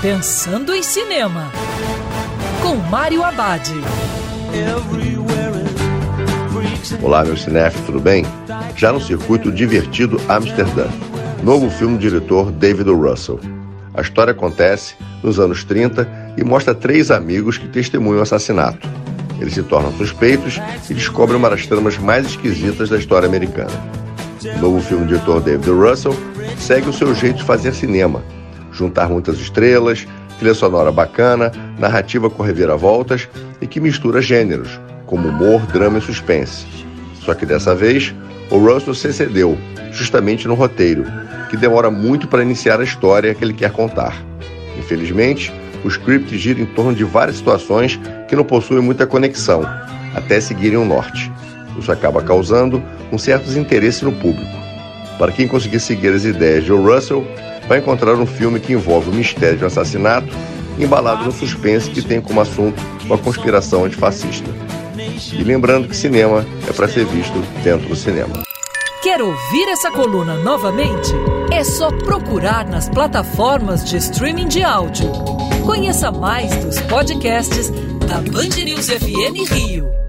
Pensando em Cinema, com Mário Abad. Olá, meu cinef, tudo bem? Já no circuito divertido Amsterdã. Novo filme do diretor David. Russell. A história acontece nos anos 30 e mostra três amigos que testemunham o assassinato. Eles se tornam suspeitos e descobrem uma das tramas mais esquisitas da história americana. O novo filme do diretor David. Russell segue o seu jeito de fazer cinema, juntar muitas estrelas, trilha sonora bacana, narrativa com reviravoltas e que mistura gêneros, como humor, drama e suspense. Só que dessa vez, o Russell se excedeu, justamente no roteiro, que demora muito para iniciar a história que ele quer contar. Infelizmente, o script gira em torno de várias situações que não possuem muita conexão, até seguirem o norte. Isso acaba causando um certo desinteresse no público. Para quem conseguir seguir as ideias de. Russell, vai encontrar um filme que envolve o mistério de um assassinato embalado no suspense que tem como assunto uma conspiração antifascista. E lembrando que cinema é para ser visto dentro do cinema. Quer ouvir essa coluna novamente? É só procurar nas plataformas de streaming de áudio. Conheça mais dos podcasts da Band News FM Rio.